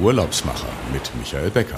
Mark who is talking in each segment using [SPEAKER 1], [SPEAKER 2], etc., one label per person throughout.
[SPEAKER 1] Urlaubsmacher mit Michael Becker.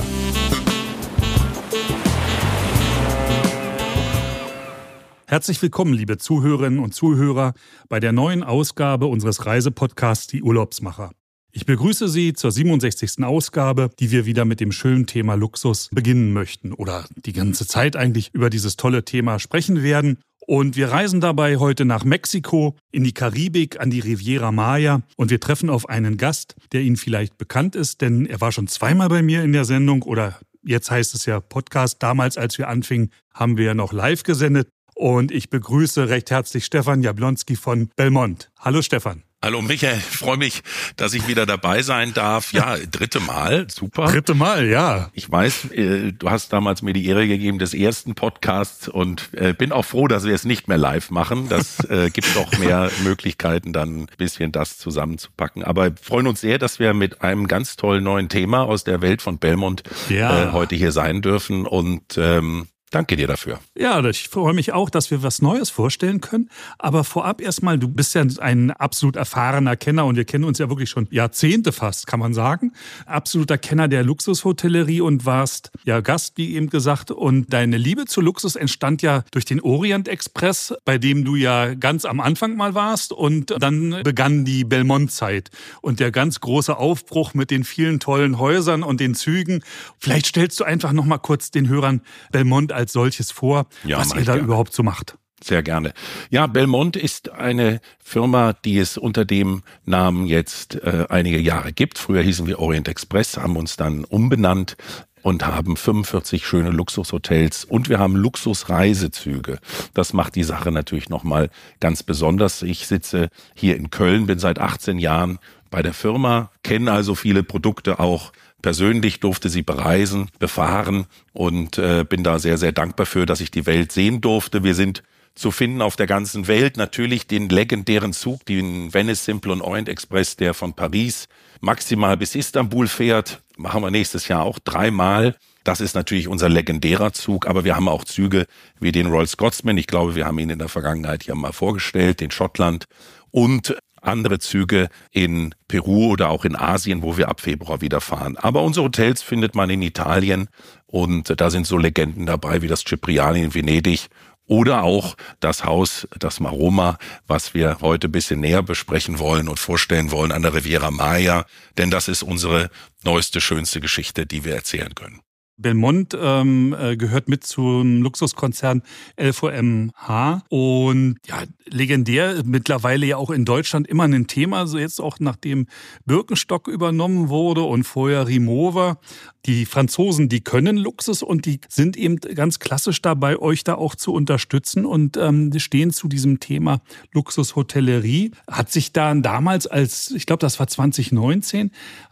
[SPEAKER 2] Herzlich willkommen, liebe Zuhörerinnen und Zuhörer, bei der neuen Ausgabe unseres Reisepodcasts Die Urlaubsmacher. Ich begrüße Sie zur 67. Ausgabe, die wir wieder mit dem schönen Thema Luxus beginnen möchten oder die ganze Zeit eigentlich über dieses tolle Thema sprechen werden. Und wir reisen dabei heute nach Mexiko, in die Karibik, an die Riviera Maya und wir treffen auf einen Gast, der Ihnen vielleicht bekannt ist, denn er war schon zweimal bei mir in der Sendung oder jetzt heißt es ja Podcast. Damals, als wir anfingen, haben wir ja noch live gesendet. Und ich begrüße recht herzlich Stefan Jablonski von Belmont. Hallo Stefan.
[SPEAKER 3] Hallo Michael, freue mich, dass ich wieder dabei sein darf. Ja, dritte Mal, super.
[SPEAKER 2] Dritte Mal, ja.
[SPEAKER 3] Ich weiß, äh, du hast damals mir die Ehre gegeben des ersten Podcasts und äh, bin auch froh, dass wir es nicht mehr live machen. Das äh, gibt doch mehr Möglichkeiten, dann ein bisschen das zusammenzupacken. Aber freuen uns sehr, dass wir mit einem ganz tollen neuen Thema aus der Welt von Belmont ja. heute hier sein dürfen und ähm, Danke dir dafür.
[SPEAKER 2] Ja, ich freue mich auch, dass wir was Neues vorstellen können. Aber vorab erstmal, du bist ja ein absolut erfahrener Kenner und wir kennen uns ja wirklich schon Jahrzehnte fast, kann man sagen. Absoluter Kenner der Luxushotellerie und warst ja Gast, wie eben gesagt. Und deine Liebe zu Luxus entstand ja durch den Orient Express, bei dem du ja ganz am Anfang mal warst. Und dann begann die Belmont-Zeit und der ganz große Aufbruch mit den vielen tollen Häusern und den Zügen. Vielleicht stellst du einfach noch mal kurz den Hörern Belmont als solches vor, ja, was ihr da gerne. überhaupt so macht.
[SPEAKER 3] Sehr gerne. Ja, Belmont ist eine Firma, die es unter dem Namen jetzt äh, einige Jahre gibt. Früher hießen wir Orient Express, haben uns dann umbenannt und haben 45 schöne Luxushotels und wir haben Luxusreisezüge. Das macht die Sache natürlich nochmal ganz besonders. Ich sitze hier in Köln, bin seit 18 Jahren bei der Firma, kenne also viele Produkte auch persönlich durfte sie bereisen, befahren und äh, bin da sehr, sehr dankbar für, dass ich die Welt sehen durfte. Wir sind zu finden auf der ganzen Welt. Natürlich den legendären Zug, den Venice Simple und Orient Express, der von Paris maximal bis Istanbul fährt. Machen wir nächstes Jahr auch dreimal. Das ist natürlich unser legendärer Zug, aber wir haben auch Züge wie den Royal Scotsman. Ich glaube, wir haben ihn in der Vergangenheit ja mal vorgestellt, den Schottland und andere Züge in Peru oder auch in Asien, wo wir ab Februar wieder fahren. Aber unsere Hotels findet man in Italien und da sind so Legenden dabei wie das Cipriani in Venedig oder auch das Haus, das Maroma, was wir heute ein bisschen näher besprechen wollen und vorstellen wollen an der Riviera Maya, denn das ist unsere neueste, schönste Geschichte, die wir erzählen können.
[SPEAKER 2] Belmont ähm, äh, gehört mit zum Luxuskonzern LVMH und ja, legendär, mittlerweile ja auch in Deutschland immer ein Thema, so jetzt auch nachdem Birkenstock übernommen wurde und vorher Rimowa. Die Franzosen, die können Luxus und die sind eben ganz klassisch dabei, euch da auch zu unterstützen und ähm, stehen zu diesem Thema Luxushotellerie. Hat sich da damals als, ich glaube, das war 2019,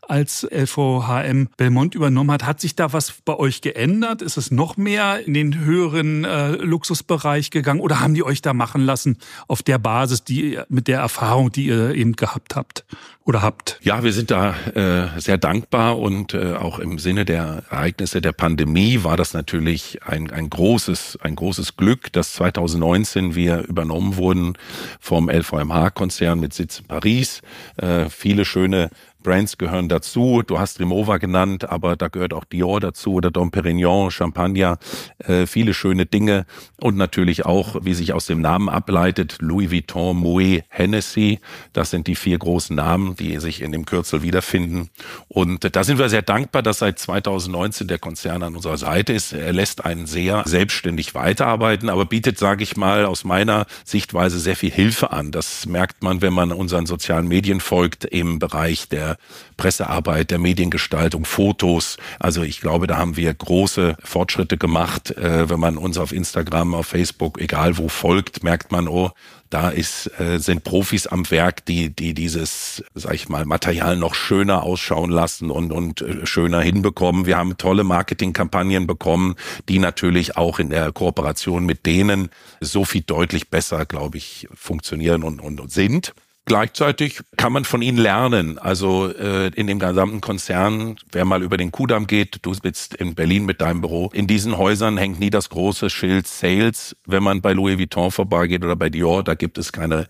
[SPEAKER 2] als LVHM Belmont übernommen hat. Hat sich da was bei euch geändert? Ist es noch mehr in den höheren äh, Luxusbereich gegangen oder haben die euch da machen lassen auf der Basis, die mit der Erfahrung, die ihr eben gehabt habt oder habt?
[SPEAKER 3] Ja, wir sind da äh, sehr dankbar und äh, auch im Sinne der Ereignisse der Pandemie war das natürlich ein, ein großes, ein großes Glück, dass 2019 wir übernommen wurden vom LVMH-Konzern mit Sitz in Paris. Äh, viele schöne Brands gehören dazu. Du hast Rimowa genannt, aber da gehört auch Dior dazu oder Dom Perignon, Champagner, äh, viele schöne Dinge und natürlich auch, wie sich aus dem Namen ableitet, Louis Vuitton, Moet, Hennessy. Das sind die vier großen Namen, die sich in dem Kürzel wiederfinden. Und da sind wir sehr dankbar, dass seit 2019 der Konzern an unserer Seite ist. Er lässt einen sehr selbstständig weiterarbeiten, aber bietet, sage ich mal, aus meiner Sichtweise sehr viel Hilfe an. Das merkt man, wenn man unseren sozialen Medien folgt im Bereich der Pressearbeit, der Mediengestaltung, Fotos. Also ich glaube, da haben wir große Fortschritte gemacht. Äh, wenn man uns auf Instagram, auf Facebook, egal wo folgt, merkt man, oh, da ist, äh, sind Profis am Werk, die, die dieses, sag ich mal, Material noch schöner ausschauen lassen und, und äh, schöner hinbekommen. Wir haben tolle Marketingkampagnen bekommen, die natürlich auch in der Kooperation mit denen so viel deutlich besser, glaube ich, funktionieren und, und, und sind. Gleichzeitig kann man von ihnen lernen. Also äh, in dem gesamten Konzern, wer mal über den Kudamm geht, du sitzt in Berlin mit deinem Büro, in diesen Häusern hängt nie das große Schild Sales. Wenn man bei Louis Vuitton vorbeigeht oder bei Dior, da gibt es keine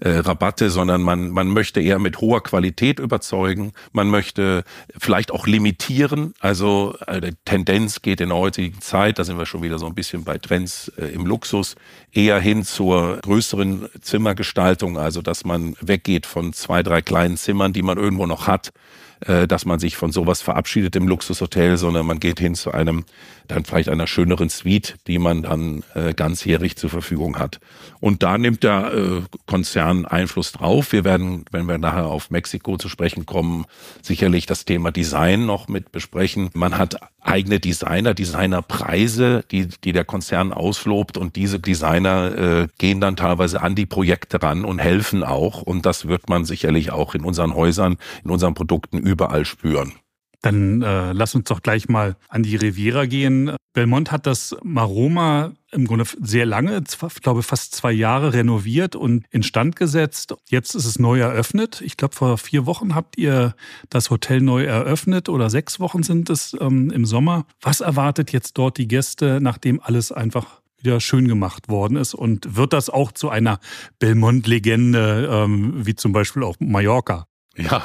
[SPEAKER 3] äh, Rabatte, sondern man, man möchte eher mit hoher Qualität überzeugen. Man möchte vielleicht auch limitieren. Also äh, die Tendenz geht in der heutigen Zeit, da sind wir schon wieder so ein bisschen bei Trends äh, im Luxus, eher hin zur größeren Zimmergestaltung, also dass man weggeht von zwei, drei kleinen Zimmern, die man irgendwo noch hat äh, dass man sich von sowas verabschiedet im Luxushotel, sondern man geht hin zu einem, dann vielleicht einer schöneren Suite, die man dann äh, ganzjährig zur Verfügung hat. Und da nimmt der äh, Konzern Einfluss drauf. Wir werden, wenn wir nachher auf Mexiko zu sprechen kommen, sicherlich das Thema Design noch mit besprechen. Man hat eigene Designer, Designerpreise, die, die der Konzern auslobt und diese Designer äh, gehen dann teilweise an die Projekte ran und helfen auch. Und das wird man sicherlich auch in unseren Häusern, in unseren Produkten überall spüren.
[SPEAKER 2] Dann äh, lass uns doch gleich mal an die Riviera gehen. Belmont hat das Maroma im Grunde sehr lange, ich glaube fast zwei Jahre renoviert und instand gesetzt. Jetzt ist es neu eröffnet. Ich glaube, vor vier Wochen habt ihr das Hotel neu eröffnet oder sechs Wochen sind es ähm, im Sommer. Was erwartet jetzt dort die Gäste, nachdem alles einfach wieder schön gemacht worden ist? Und wird das auch zu einer Belmont-Legende, ähm, wie zum Beispiel auch Mallorca?
[SPEAKER 3] Ja,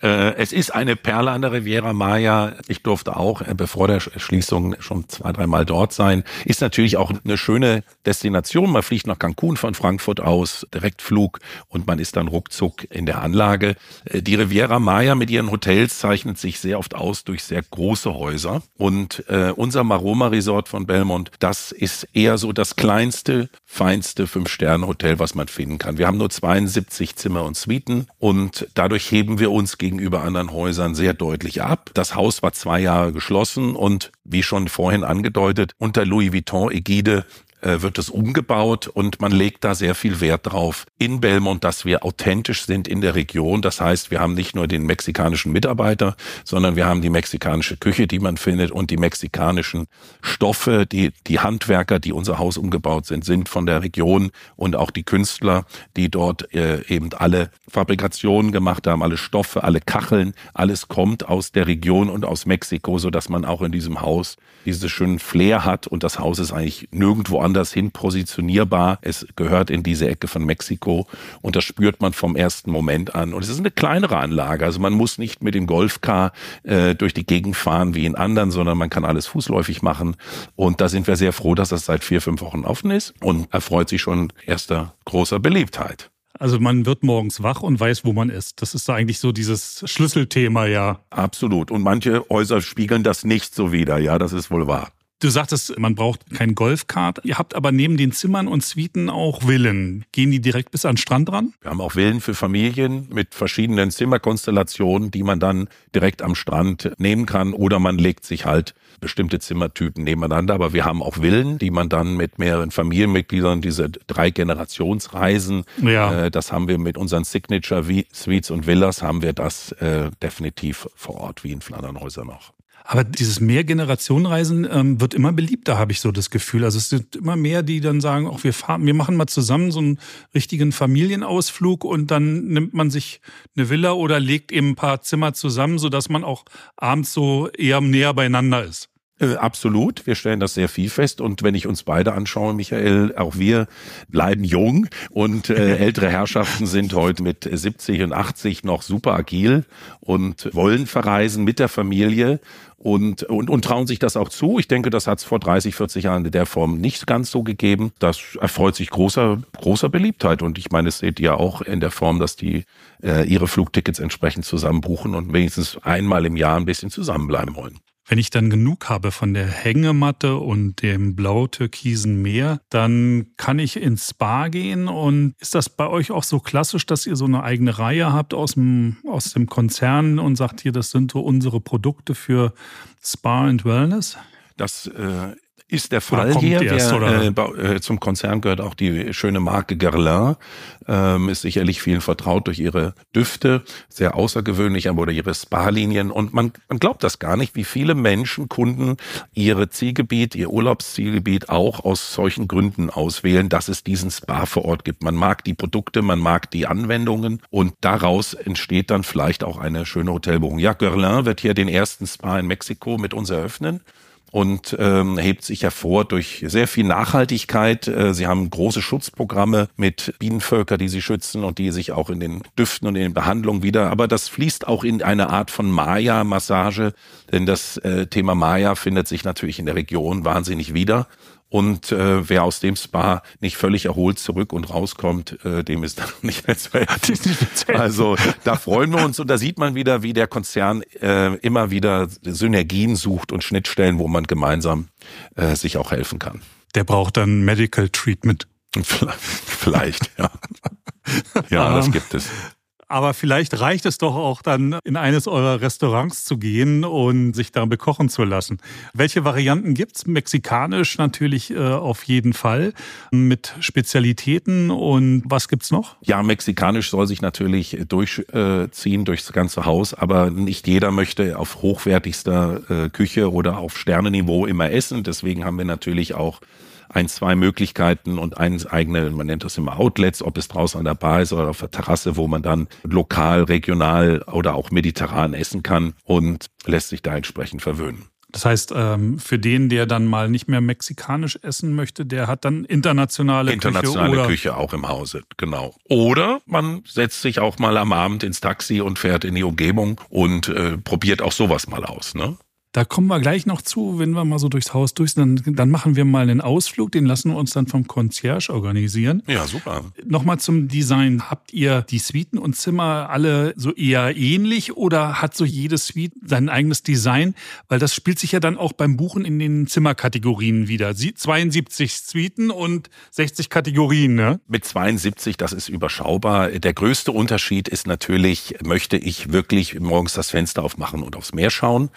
[SPEAKER 3] äh, es ist eine Perle an der Riviera Maya. Ich durfte auch äh, bevor der Schließung schon zwei, dreimal dort sein. Ist natürlich auch eine schöne Destination. Man fliegt nach Cancun von Frankfurt aus, Direktflug und man ist dann ruckzuck in der Anlage. Äh, die Riviera Maya mit ihren Hotels zeichnet sich sehr oft aus durch sehr große Häuser. Und äh, unser Maroma Resort von Belmont, das ist eher so das kleinste, feinste Fünf-Sterne-Hotel, was man finden kann. Wir haben nur 72 Zimmer und Suiten und dadurch heben wir uns gegenüber anderen Häusern sehr deutlich ab. Das Haus war zwei Jahre geschlossen und wie schon vorhin angedeutet, unter Louis Vuitton-Ägide äh, wird es umgebaut und man legt da sehr viel Wert drauf in Belmont, dass wir authentisch sind in der Region. Das heißt, wir haben nicht nur den mexikanischen Mitarbeiter, sondern wir haben die mexikanische Küche, die man findet und die mexikanischen Stoffe, die, die Handwerker, die unser Haus umgebaut sind, sind von der Region und auch die Künstler, die dort äh, eben alle Fabrikationen gemacht haben, alle Stoffe, alle Kacheln, alles kommt aus der Region und aus Mexiko, so dass man auch in diesem Haus dieses schönen Flair hat und das Haus ist eigentlich nirgendwo woanders hin positionierbar. Es gehört in diese Ecke von Mexiko und das spürt man vom ersten Moment an. Und es ist eine kleinere Anlage. Also man muss nicht mit dem Golfcar äh, durch die Gegend fahren wie in anderen, sondern man kann alles fußläufig machen. Und da sind wir sehr froh, dass das seit vier, fünf Wochen offen ist und erfreut sich schon erster großer Beliebtheit.
[SPEAKER 2] Also man wird morgens wach und weiß, wo man ist. Das ist da eigentlich so dieses Schlüsselthema, ja.
[SPEAKER 3] Absolut. Und manche Häuser spiegeln das nicht so wider, ja, das ist wohl wahr.
[SPEAKER 2] Du sagtest, man braucht kein Golfkart. Ihr habt aber neben den Zimmern und Suiten auch Villen. Gehen die direkt bis an den Strand ran?
[SPEAKER 3] Wir haben auch Villen für Familien mit verschiedenen Zimmerkonstellationen, die man dann direkt am Strand nehmen kann. Oder man legt sich halt bestimmte Zimmertypen nebeneinander. Aber wir haben auch Villen, die man dann mit mehreren Familienmitgliedern, diese drei Generationsreisen, ja. äh, das haben wir mit unseren Signature Suites und Villas, haben wir das äh, definitiv vor Ort wie in Flandernhäuser noch.
[SPEAKER 2] Aber dieses Mehrgenerationenreisen ähm, wird immer beliebter, habe ich so das Gefühl. Also es sind immer mehr, die dann sagen, auch wir fahren, wir machen mal zusammen so einen richtigen Familienausflug und dann nimmt man sich eine Villa oder legt eben ein paar Zimmer zusammen, sodass man auch abends so eher näher beieinander ist.
[SPEAKER 3] Äh, absolut. Wir stellen das sehr viel fest. Und wenn ich uns beide anschaue, Michael, auch wir bleiben jung und äh, ältere Herrschaften sind heute mit 70 und 80 noch super agil und wollen verreisen mit der Familie und, und, und trauen sich das auch zu. Ich denke, das hat es vor 30, 40 Jahren in der Form nicht ganz so gegeben. Das erfreut sich großer, großer Beliebtheit. Und ich meine, es seht ihr auch in der Form, dass die äh, ihre Flugtickets entsprechend zusammenbuchen und wenigstens einmal im Jahr ein bisschen zusammenbleiben wollen.
[SPEAKER 2] Wenn ich dann genug habe von der Hängematte und dem blau-türkisen Meer, dann kann ich ins Spa gehen. Und ist das bei euch auch so klassisch, dass ihr so eine eigene Reihe habt aus dem, aus dem Konzern und sagt hier, das sind so unsere Produkte für Spa und Wellness?
[SPEAKER 3] Das äh, ist der Fall hier. Erst, wir, äh, äh, zum Konzern gehört auch die schöne Marke Guerlain. Ähm, ist sicherlich vielen vertraut durch ihre Düfte, sehr außergewöhnlich, aber oder ihre Spa-Linien. Und man, man glaubt das gar nicht, wie viele Menschen, Kunden ihre Zielgebiet, ihr Urlaubszielgebiet auch aus solchen Gründen auswählen, dass es diesen Spa vor Ort gibt. Man mag die Produkte, man mag die Anwendungen und daraus entsteht dann vielleicht auch eine schöne Hotelbuchung. Ja, Guerlain wird hier den ersten Spa in Mexiko mit uns eröffnen. Und ähm, hebt sich hervor durch sehr viel Nachhaltigkeit. Äh, sie haben große Schutzprogramme mit Bienenvölker, die sie schützen und die sich auch in den Düften und in den Behandlungen wieder. Aber das fließt auch in eine Art von Maya-Massage, denn das äh, Thema Maya findet sich natürlich in der Region wahnsinnig wieder. Und äh, wer aus dem Spa nicht völlig erholt zurück und rauskommt, äh, dem ist dann nicht mehr zu helfen. Also da freuen wir uns und da sieht man wieder, wie der Konzern äh, immer wieder Synergien sucht und Schnittstellen, wo man gemeinsam äh, sich auch helfen kann.
[SPEAKER 2] Der braucht dann Medical Treatment.
[SPEAKER 3] Vielleicht, ja. Ja, das ähm, gibt es.
[SPEAKER 2] Aber vielleicht reicht es doch auch dann, in eines eurer Restaurants zu gehen und sich da bekochen zu lassen. Welche Varianten gibt's? Mexikanisch natürlich äh, auf jeden Fall mit Spezialitäten und was gibt's noch?
[SPEAKER 3] Ja, mexikanisch soll sich natürlich durchziehen durchs ganze Haus, aber nicht jeder möchte auf hochwertigster äh, Küche oder auf Sternenniveau immer essen. Deswegen haben wir natürlich auch ein, zwei Möglichkeiten und eins eigene, man nennt das immer Outlets, ob es draußen an der Bar ist oder auf der Terrasse, wo man dann lokal, regional oder auch mediterran essen kann und lässt sich da entsprechend verwöhnen.
[SPEAKER 2] Das heißt, ähm, für den, der dann mal nicht mehr mexikanisch essen möchte, der hat dann internationale,
[SPEAKER 3] internationale
[SPEAKER 2] Küche.
[SPEAKER 3] Internationale Küche auch im Hause, genau. Oder man setzt sich auch mal am Abend ins Taxi und fährt in die Umgebung und äh, probiert auch sowas mal aus. Ne?
[SPEAKER 2] Da kommen wir gleich noch zu, wenn wir mal so durchs Haus durch sind. Dann, dann machen wir mal einen Ausflug, den lassen wir uns dann vom Concierge organisieren.
[SPEAKER 3] Ja, super.
[SPEAKER 2] Nochmal zum Design. Habt ihr die Suiten und Zimmer alle so eher ähnlich oder hat so jede Suite sein eigenes Design? Weil das spielt sich ja dann auch beim Buchen in den Zimmerkategorien wieder. 72 Suiten und 60 Kategorien, ne?
[SPEAKER 3] Mit 72, das ist überschaubar. Der größte Unterschied ist natürlich, möchte ich wirklich morgens das Fenster aufmachen und aufs Meer schauen?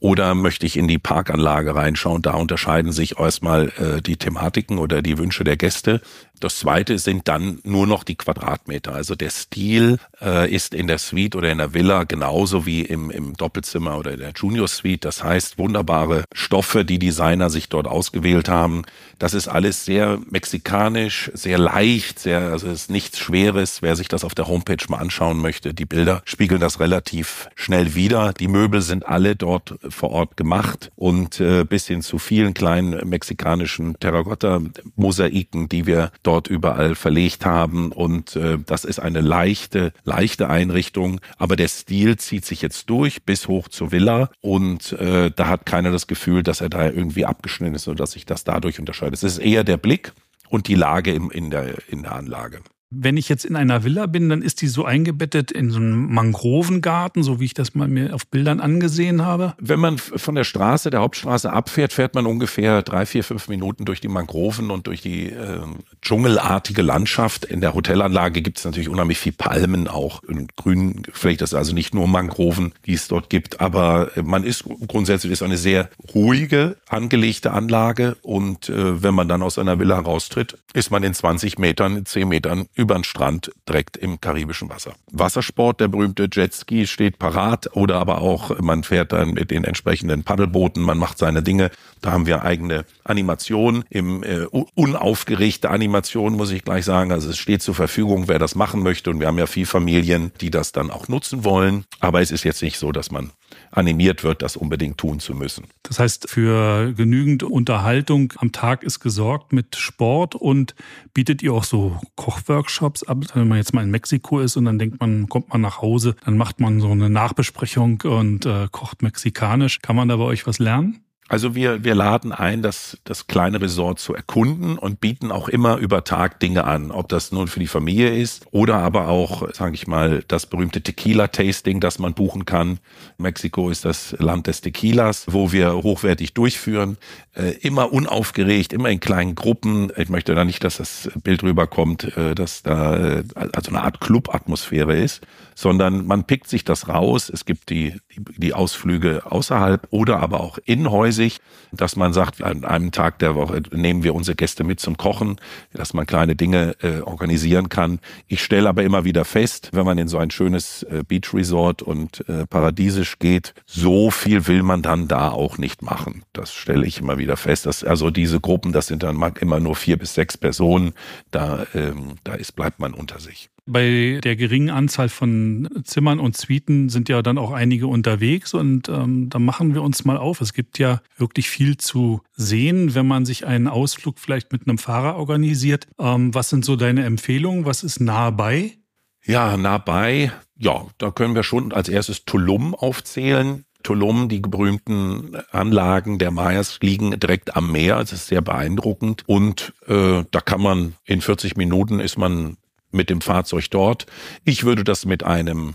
[SPEAKER 3] Oder oder möchte ich in die Parkanlage reinschauen? Da unterscheiden sich erstmal äh, die Thematiken oder die Wünsche der Gäste. Das zweite sind dann nur noch die Quadratmeter. Also der Stil äh, ist in der Suite oder in der Villa genauso wie im, im Doppelzimmer oder der Junior Suite. Das heißt, wunderbare Stoffe, die Designer sich dort ausgewählt haben. Das ist alles sehr mexikanisch, sehr leicht, sehr, also es ist nichts Schweres. Wer sich das auf der Homepage mal anschauen möchte, die Bilder spiegeln das relativ schnell wieder. Die Möbel sind alle dort vor Ort gemacht und äh, bis hin zu vielen kleinen mexikanischen Terrakotta-Mosaiken, die wir dort überall verlegt haben. Und äh, das ist eine leichte, leichte Einrichtung. Aber der Stil zieht sich jetzt durch bis hoch zur Villa. Und äh, da hat keiner das Gefühl, dass er da irgendwie abgeschnitten ist oder dass sich das dadurch unterscheidet. Es ist eher der Blick und die Lage im, in, der, in der Anlage.
[SPEAKER 2] Wenn ich jetzt in einer Villa bin, dann ist die so eingebettet in so einen Mangrovengarten, so wie ich das mal mir auf Bildern angesehen habe.
[SPEAKER 3] Wenn man von der Straße, der Hauptstraße abfährt, fährt man ungefähr drei, vier, fünf Minuten durch die Mangroven und durch die äh, dschungelartige Landschaft. In der Hotelanlage gibt es natürlich unheimlich viel Palmen auch und Grün. Vielleicht ist also nicht nur Mangroven, die es dort gibt, aber man ist grundsätzlich ist eine sehr ruhige, angelegte Anlage und äh, wenn man dann aus einer Villa raustritt, ist man in 20 Metern, 10 Metern über den Strand direkt im karibischen Wasser. Wassersport, der berühmte Jetski steht parat oder aber auch man fährt dann mit den entsprechenden Paddelbooten, man macht seine Dinge. Da haben wir eigene Animation im äh, unaufgeregte Animation, muss ich gleich sagen. Also es steht zur Verfügung, wer das machen möchte und wir haben ja viel Familien, die das dann auch nutzen wollen. Aber es ist jetzt nicht so, dass man animiert wird, das unbedingt tun zu müssen.
[SPEAKER 2] Das heißt, für genügend Unterhaltung am Tag ist gesorgt mit Sport und bietet ihr auch so Kochworkshops ab? Wenn man jetzt mal in Mexiko ist und dann denkt man, kommt man nach Hause, dann macht man so eine Nachbesprechung und äh, kocht mexikanisch. Kann man da bei euch was lernen?
[SPEAKER 3] Also wir, wir laden ein, das, das kleine Resort zu erkunden und bieten auch immer über Tag Dinge an, ob das nun für die Familie ist oder aber auch, sage ich mal, das berühmte Tequila-Tasting, das man buchen kann. Mexiko ist das Land des Tequilas, wo wir hochwertig durchführen, äh, immer unaufgeregt, immer in kleinen Gruppen. Ich möchte da nicht, dass das Bild rüberkommt, äh, dass da äh, also eine Art Club-Atmosphäre ist, sondern man pickt sich das raus. Es gibt die, die, die Ausflüge außerhalb oder aber auch in Häusig, dass man sagt, an einem Tag der Woche nehmen wir unsere Gäste mit zum Kochen, dass man kleine Dinge äh, organisieren kann. Ich stelle aber immer wieder fest, wenn man in so ein schönes äh, Beach Resort und äh, paradiesisch geht, so viel will man dann da auch nicht machen. Das stelle ich immer wieder fest. Dass, also diese Gruppen, das sind dann immer nur vier bis sechs Personen, da, ähm, da ist, bleibt man unter sich.
[SPEAKER 2] Bei der geringen Anzahl von Zimmern und Suiten sind ja dann auch einige unterwegs und ähm, da machen wir uns mal auf. Es gibt ja wirklich viel zu sehen, wenn man sich einen Ausflug vielleicht mit einem Fahrer organisiert. Ähm, was sind so deine Empfehlungen? Was ist nah bei?
[SPEAKER 3] Ja, nah bei. Ja, da können wir schon als erstes Tulum aufzählen. Tulum, die berühmten Anlagen der Mayas liegen direkt am Meer. Es ist sehr beeindruckend. Und äh, da kann man in 40 Minuten ist man mit dem Fahrzeug dort. Ich würde das mit einem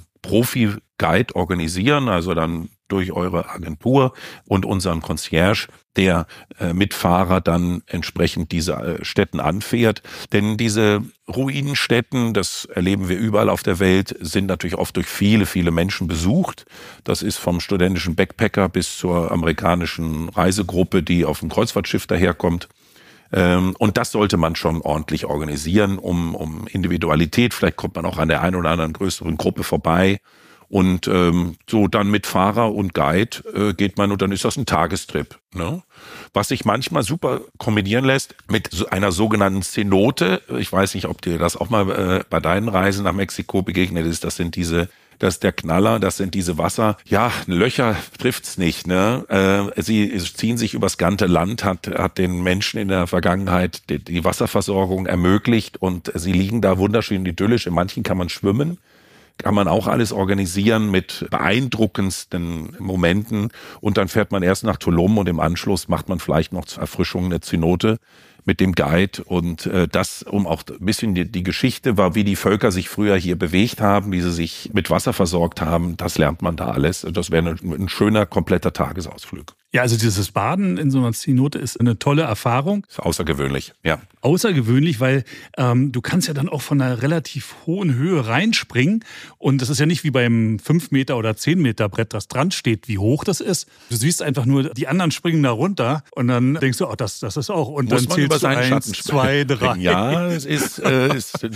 [SPEAKER 3] Profi-Guide organisieren, also dann durch eure Agentur und unseren Concierge, der äh, mit Fahrer dann entsprechend diese äh, Städten anfährt. Denn diese Ruinenstädten, das erleben wir überall auf der Welt, sind natürlich oft durch viele, viele Menschen besucht. Das ist vom studentischen Backpacker bis zur amerikanischen Reisegruppe, die auf dem Kreuzfahrtschiff daherkommt. Ähm, und das sollte man schon ordentlich organisieren, um, um Individualität. Vielleicht kommt man auch an der einen oder anderen größeren Gruppe vorbei. Und ähm, so dann mit Fahrer und Guide äh, geht man und dann ist das ein Tagestrip. Ne? Was sich manchmal super kombinieren lässt mit so einer sogenannten Cenote. Ich weiß nicht, ob dir das auch mal äh, bei deinen Reisen nach Mexiko begegnet ist. Das sind diese das ist der Knaller, das sind diese Wasser. Ja, Löcher trifft's nicht. Ne? Äh, sie ziehen sich übers ganze Land, hat, hat den Menschen in der Vergangenheit die, die Wasserversorgung ermöglicht und sie liegen da wunderschön idyllisch. In manchen kann man schwimmen kann man auch alles organisieren mit beeindruckendsten Momenten. Und dann fährt man erst nach Tulum und im Anschluss macht man vielleicht noch zur Erfrischung eine Zenote mit dem Guide und äh, das, um auch ein bisschen die, die Geschichte war, wie die Völker sich früher hier bewegt haben, wie sie sich mit Wasser versorgt haben, das lernt man da alles. Das wäre ein, ein schöner, kompletter Tagesausflug.
[SPEAKER 2] Ja, also dieses Baden in so einer Zenote ist eine tolle Erfahrung.
[SPEAKER 3] Ist außergewöhnlich, ja.
[SPEAKER 2] Außergewöhnlich, weil ähm, du kannst ja dann auch von einer relativ hohen Höhe reinspringen und das ist ja nicht wie beim 5 Meter oder 10 Meter Brett, das dran steht, wie hoch das ist. Du siehst einfach nur, die anderen springen da runter und dann denkst du, oh, das, das ist auch. Und
[SPEAKER 3] Muss
[SPEAKER 2] dann zählst
[SPEAKER 3] über seinen Schatten
[SPEAKER 2] eins, zwei, drei.
[SPEAKER 3] Ja, es ist, äh, ist,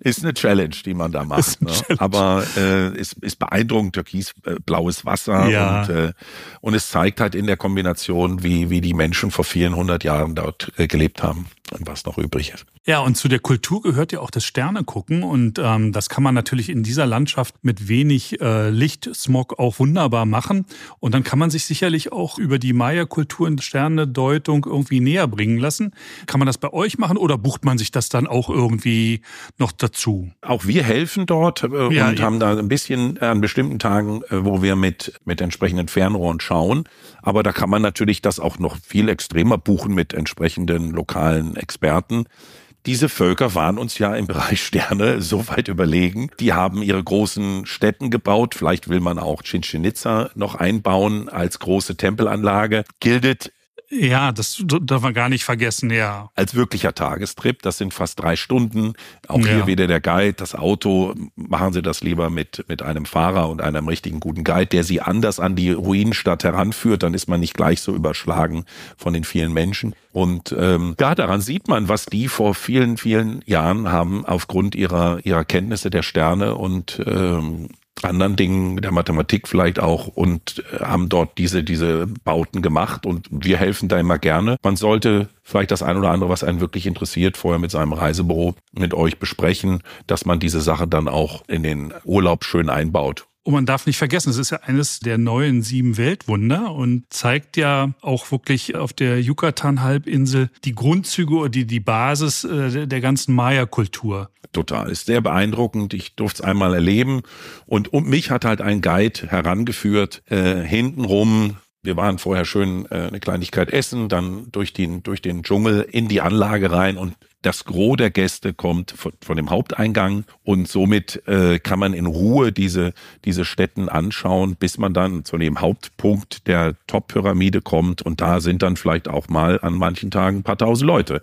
[SPEAKER 3] ist eine Challenge, die man da macht. Ne? Aber äh, ist, ist beeindruckend, türkisblaues Wasser
[SPEAKER 2] Ja.
[SPEAKER 3] und, äh, und es zeigt halt in der Kombination, wie, wie die Menschen vor vielen hundert Jahren dort äh, gelebt haben und was noch übrig ist.
[SPEAKER 2] Ja, und zu der Kultur gehört ja auch das Sternegucken und ähm, das kann man natürlich in dieser Landschaft mit wenig äh, Lichtsmog auch wunderbar machen und dann kann man sich sicherlich auch über die Maya-Kultur und Sternedeutung irgendwie näher bringen lassen. Kann man das bei euch machen oder bucht man sich das dann auch irgendwie noch dazu?
[SPEAKER 3] Auch wir helfen dort äh,
[SPEAKER 2] Ja,
[SPEAKER 3] und
[SPEAKER 2] ja.
[SPEAKER 3] haben da ein bisschen an bestimmten Tagen, äh, wo wir mit, mit entsprechenden Fernrohren schauen. Aber da kann man natürlich das auch noch viel extremer buchen mit entsprechenden lokalen Experten. Diese Völker waren uns ja im Bereich Sterne so weit überlegen. Die haben ihre großen Städten gebaut. Vielleicht will man auch Chichen Itza noch einbauen als große Tempelanlage. Gilt
[SPEAKER 2] Ja, das darf man gar nicht vergessen, ja.
[SPEAKER 3] als wirklicher Tagestrip. Das sind fast drei Stunden. Auch
[SPEAKER 2] Ja.
[SPEAKER 3] hier wieder der Guide, das Auto. Machen Sie das lieber mit, mit einem Fahrer und einem richtigen guten Guide, der Sie anders an die Ruinenstadt heranführt. Dann ist man nicht gleich so überschlagen von den vielen Menschen. Und ähm, ja, daran sieht man, was die vor vielen, vielen Jahren haben aufgrund ihrer, ihrer Kenntnisse der Sterne und ähm, anderen Dingen der Mathematik vielleicht auch und äh, haben dort diese diese Bauten gemacht und wir helfen da immer gerne. Man sollte vielleicht das ein oder andere, was einen wirklich interessiert, vorher mit seinem Reisebüro mit euch besprechen, dass man diese Sache dann auch in den Urlaub schön einbaut.
[SPEAKER 2] Und man darf nicht vergessen, es ist ja eines der neuen sieben Weltwunder und zeigt ja auch wirklich auf der Yucatan-Halbinsel die Grundzüge oder die, die Basis äh, der ganzen Maya-Kultur.
[SPEAKER 3] Total. Ist sehr beeindruckend. Ich durfte es einmal erleben. Und um mich hat halt ein Guide herangeführt, äh, hintenrum. Wir waren vorher schön äh, eine Kleinigkeit essen, dann durch den, durch den Dschungel in die Anlage rein und das Gros der Gäste kommt von, von dem Haupteingang und somit äh, kann man in Ruhe diese, diese Städten anschauen, bis man dann zu dem Hauptpunkt der Top-Pyramide kommt und da sind dann vielleicht auch mal an manchen Tagen ein paar tausend Leute.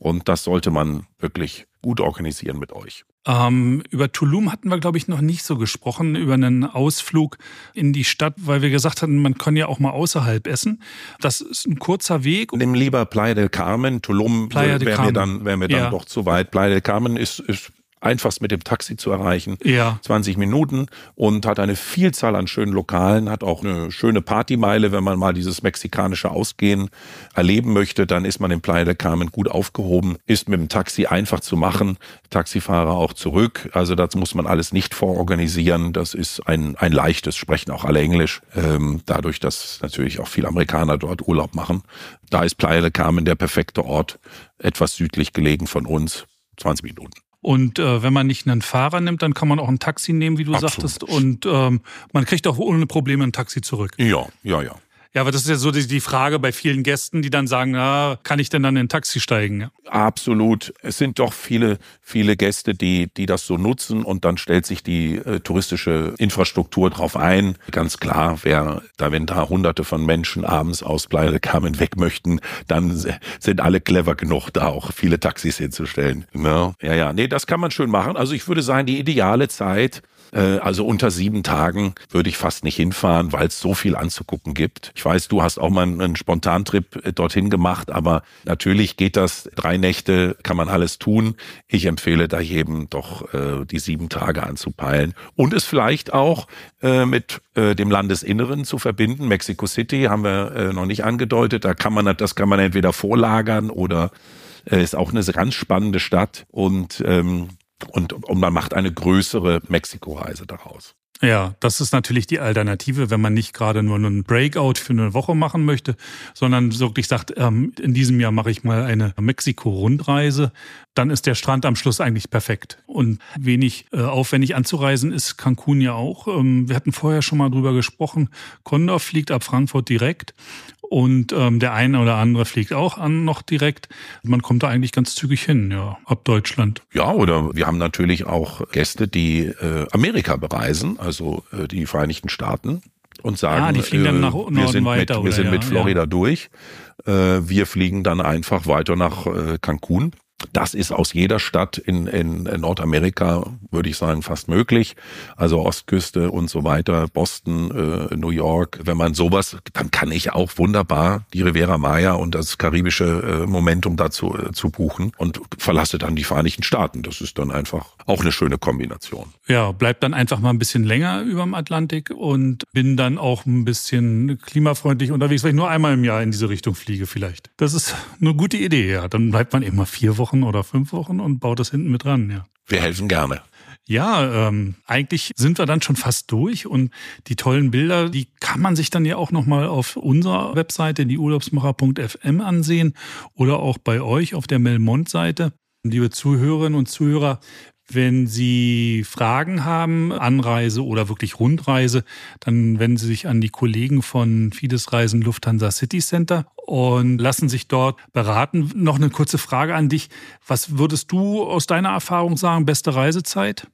[SPEAKER 3] Und das sollte man wirklich gut organisieren mit euch.
[SPEAKER 2] Ähm, über Tulum hatten wir, glaube ich, noch nicht so gesprochen, über einen Ausflug in die Stadt, weil wir gesagt hatten, man kann ja auch mal außerhalb essen. Das ist ein kurzer Weg.
[SPEAKER 3] Nimm lieber Playa del Carmen, Tulum wäre mir dann, wäre mir dann
[SPEAKER 2] Ja.
[SPEAKER 3] doch zu weit. Playa del Carmen ist, ist einfachst mit dem Taxi zu erreichen.
[SPEAKER 2] Ja.
[SPEAKER 3] 20 Minuten und hat eine Vielzahl an schönen Lokalen, hat auch eine schöne Partymeile, wenn man mal dieses mexikanische Ausgehen erleben möchte, dann ist man in Playa del Carmen gut aufgehoben, ist mit dem Taxi einfach zu machen, Taxifahrer auch zurück, also das muss man alles nicht vororganisieren, das ist ein, ein leichtes, sprechen auch alle Englisch, ähm, dadurch, dass natürlich auch viele Amerikaner dort Urlaub machen. Da ist Playa del Carmen der perfekte Ort, etwas südlich gelegen von uns, 20 Minuten.
[SPEAKER 2] Und äh, wenn man nicht einen Fahrer nimmt, dann kann man auch ein Taxi nehmen, wie du
[SPEAKER 3] Absolut.
[SPEAKER 2] sagtest. Und ähm, man kriegt auch ohne Probleme ein Taxi zurück.
[SPEAKER 3] Ja, ja, ja.
[SPEAKER 2] Ja, aber das ist ja so die, die Frage bei vielen Gästen, die dann sagen, na, kann ich denn dann in ein Taxi steigen?
[SPEAKER 3] Absolut. Es sind doch viele, viele Gäste, die, die das so nutzen und dann stellt sich die äh, touristische Infrastruktur drauf ein. Ganz klar, wer da, wenn da hunderte von Menschen abends aus Carmen weg möchten, dann sind alle clever genug, da auch viele Taxis hinzustellen. Ja, ja, ja. Nee, das kann man schön machen. Also ich würde sagen, die ideale Zeit, also unter sieben Tagen würde ich fast nicht hinfahren, weil es so viel anzugucken gibt. Ich weiß, du hast auch mal einen Spontantrip äh, dorthin gemacht, aber natürlich geht das. Drei Nächte kann man alles tun. Ich empfehle da jedem doch äh, die sieben Tage anzupeilen und es vielleicht auch äh, mit äh, dem Landesinneren zu verbinden. Mexico City haben wir äh, noch nicht angedeutet. Da kann man das kann man entweder vorlagern oder äh, ist auch eine ganz spannende Stadt und ähm, und, und man macht eine größere Mexiko-Reise daraus.
[SPEAKER 2] Ja, das ist natürlich die Alternative, wenn man nicht gerade nur einen Breakout für eine Woche machen möchte, sondern wirklich sagt, ähm, in diesem Jahr mache ich mal eine Mexiko-Rundreise, dann ist der Strand am Schluss eigentlich perfekt. Und wenig äh, aufwendig anzureisen ist Cancun ja auch. Ähm, wir hatten vorher schon mal drüber gesprochen. Condor fliegt ab Frankfurt direkt und ähm, der eine oder andere fliegt auch an noch direkt. Man kommt da eigentlich ganz zügig hin, ja, ab Deutschland.
[SPEAKER 3] Ja, oder wir haben natürlich auch Gäste, die äh, Amerika bereisen, also äh, die Vereinigten Staaten und sagen,
[SPEAKER 2] Ah, die fliegen dann nach
[SPEAKER 3] äh,
[SPEAKER 2] Norden
[SPEAKER 3] wir sind
[SPEAKER 2] weiter,
[SPEAKER 3] mit, wir sind
[SPEAKER 2] Ja,
[SPEAKER 3] mit Florida durch. Äh, wir fliegen dann einfach weiter nach äh, Cancun. Das ist aus jeder Stadt in, in, Nordamerika, würde ich sagen, fast möglich. Also Ostküste und so weiter, Boston, äh, New York. Wenn man sowas, dann kann ich auch wunderbar die Riviera Maya und das karibische äh, Momentum dazu äh, zu buchen und verlasse dann die Vereinigten Staaten. Das ist dann einfach auch eine schöne Kombination.
[SPEAKER 2] Ja, bleib dann einfach mal ein bisschen länger über dem Atlantik und bin dann auch ein bisschen klimafreundlich unterwegs, weil ich nur einmal im Jahr in diese Richtung fliege vielleicht. Das ist eine gute Idee, ja. Dann bleibt man mal vier Wochen oder fünf Wochen und baut das hinten mit ran, ja.
[SPEAKER 3] Wir helfen gerne.
[SPEAKER 2] Ja, ähm, eigentlich sind wir dann schon fast durch und die tollen Bilder, die kann man sich dann ja auch nochmal auf unserer Webseite, die urlaubsmacher.fm ansehen oder auch bei euch auf der Melmont-Seite. Liebe Zuhörerinnen und Zuhörer, wenn Sie Fragen haben, Anreise oder wirklich Rundreise, dann wenden Sie sich an die Kollegen von Fides Reisen Lufthansa City Center und lassen sich dort beraten. Noch eine kurze Frage an dich. Was würdest du aus deiner Erfahrung sagen, beste Reisezeit?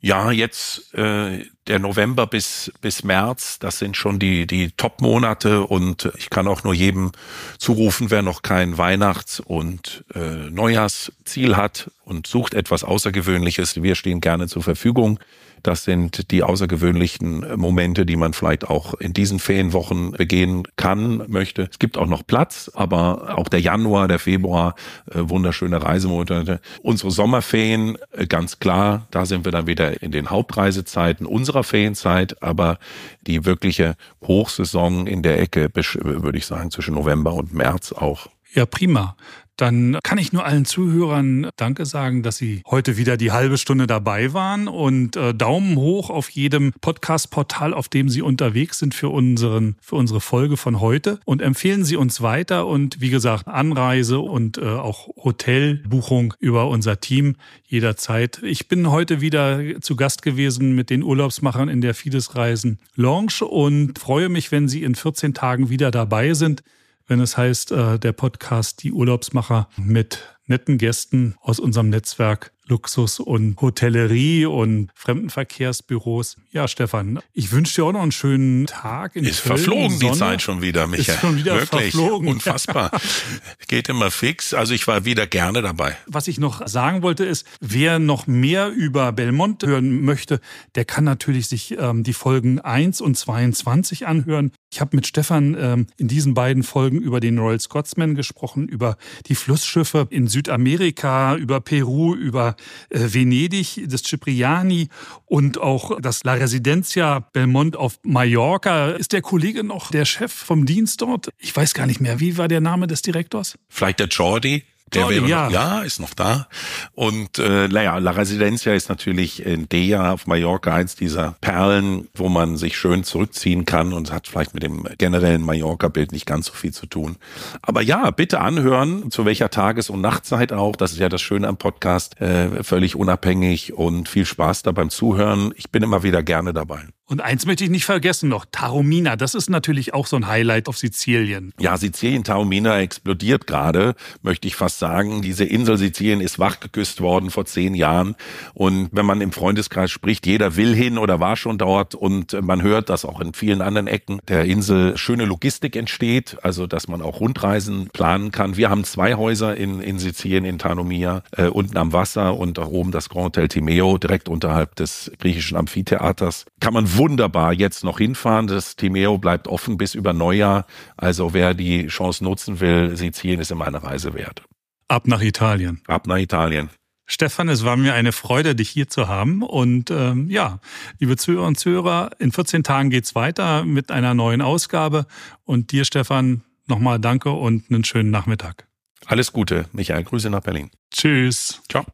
[SPEAKER 3] Ja, jetzt äh, der November bis bis März, das sind schon die die Top-Monate und ich kann auch nur jedem zurufen, wer noch kein Weihnachts- und äh, Neujahrsziel hat und sucht etwas Außergewöhnliches. Wir stehen gerne zur Verfügung. Das sind die außergewöhnlichen Momente, die man vielleicht auch in diesen Ferienwochen begehen kann, möchte. Es gibt auch noch Platz, aber auch der Januar, der Februar, äh, wunderschöne Reisemonate. Unsere Sommerferien, äh, ganz klar, da sind wir dann wieder in den Hauptreisezeiten unserer Ferienzeit, aber die wirkliche Hochsaison in der Ecke, würde ich sagen, zwischen November und März auch.
[SPEAKER 2] Ja, prima. Dann kann ich nur allen Zuhörern Danke sagen, dass Sie heute wieder die halbe Stunde dabei waren und äh, Daumen hoch auf jedem Podcast-Portal, auf dem Sie unterwegs sind für unseren, für unsere Folge von heute und empfehlen Sie uns weiter und wie gesagt, Anreise und äh, auch Hotelbuchung über unser Team jederzeit. Ich bin heute wieder zu Gast gewesen mit den Urlaubsmachern in der Fides Reisen Lounge und freue mich, wenn Sie in 14 Tagen wieder dabei sind wenn es heißt, äh, der Podcast Die Urlaubsmacher mit netten Gästen aus unserem Netzwerk Luxus und Hotellerie und Fremdenverkehrsbüros. Ja, Stefan, ich wünsche dir auch noch einen schönen Tag. In
[SPEAKER 3] Ist
[SPEAKER 2] Köln,
[SPEAKER 3] verflogen die
[SPEAKER 2] Sonne.
[SPEAKER 3] Zeit schon wieder, Michael.
[SPEAKER 2] Ist schon wieder
[SPEAKER 3] Wirklich
[SPEAKER 2] verflogen.
[SPEAKER 3] unfassbar. Geht immer fix. Also ich war wieder gerne dabei.
[SPEAKER 2] Was ich noch sagen wollte ist, wer noch mehr über Belmont hören möchte, der kann natürlich sich ähm, die Folgen 1 und 22 anhören. Ich habe mit Stefan ähm, in diesen beiden Folgen über den Royal Scotsman gesprochen, über die Flussschiffe in Südamerika, über Peru, über Venedig, das Cipriani und auch das La Residencia Belmont auf Mallorca. Ist der Kollege noch der Chef vom Dienst dort? Ich weiß gar nicht mehr. Wie war der Name des Direktors?
[SPEAKER 3] Vielleicht der Jordi? Der wäre
[SPEAKER 2] ja.
[SPEAKER 3] noch, ja, ist noch da. Und äh, naja, La Residencia ist natürlich in Dea auf Mallorca eins dieser Perlen, wo man sich schön zurückziehen kann und hat vielleicht mit dem generellen Mallorca-Bild nicht ganz so viel zu tun. Aber ja, bitte anhören, zu welcher Tages- und Nachtzeit auch. Das ist ja das Schöne am Podcast, äh, völlig unabhängig und viel Spaß da beim Zuhören. Ich bin immer wieder gerne dabei.
[SPEAKER 2] Und eins möchte ich nicht vergessen noch, Taromina, das ist natürlich auch so ein Highlight auf Sizilien.
[SPEAKER 3] Ja, Sizilien, Taormina explodiert gerade, möchte ich fast sagen. Diese Insel Sizilien ist wachgeküsst worden vor zehn Jahren. Und wenn man im Freundeskreis spricht, jeder will hin oder war schon dort. Und man hört, dass auch in vielen anderen Ecken der Insel schöne Logistik entsteht, also dass man auch Rundreisen planen kann. Wir haben zwei Häuser in, in Sizilien, in Taormina, äh, unten am Wasser und oben das Grand Hotel Timeo, direkt unterhalb des griechischen Amphitheaters. Kann man wunderbar jetzt noch hinfahren. Das Timeo bleibt offen bis über Neujahr. Also wer die Chance nutzen will, Sizilien ist immer eine Reise wert.
[SPEAKER 2] Ab nach Italien.
[SPEAKER 3] Ab nach Italien.
[SPEAKER 2] Stefan, es war mir eine Freude, dich hier zu haben. Und ähm, ja, liebe Zuhörer und Zuhörer, in 14 Tagen geht's weiter mit einer neuen Ausgabe. Und dir, Stefan, nochmal danke und einen schönen Nachmittag.
[SPEAKER 3] Alles Gute. Michael, Grüße nach Berlin.
[SPEAKER 2] Tschüss.
[SPEAKER 3] Ciao.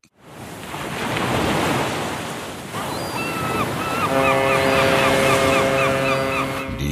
[SPEAKER 1] Die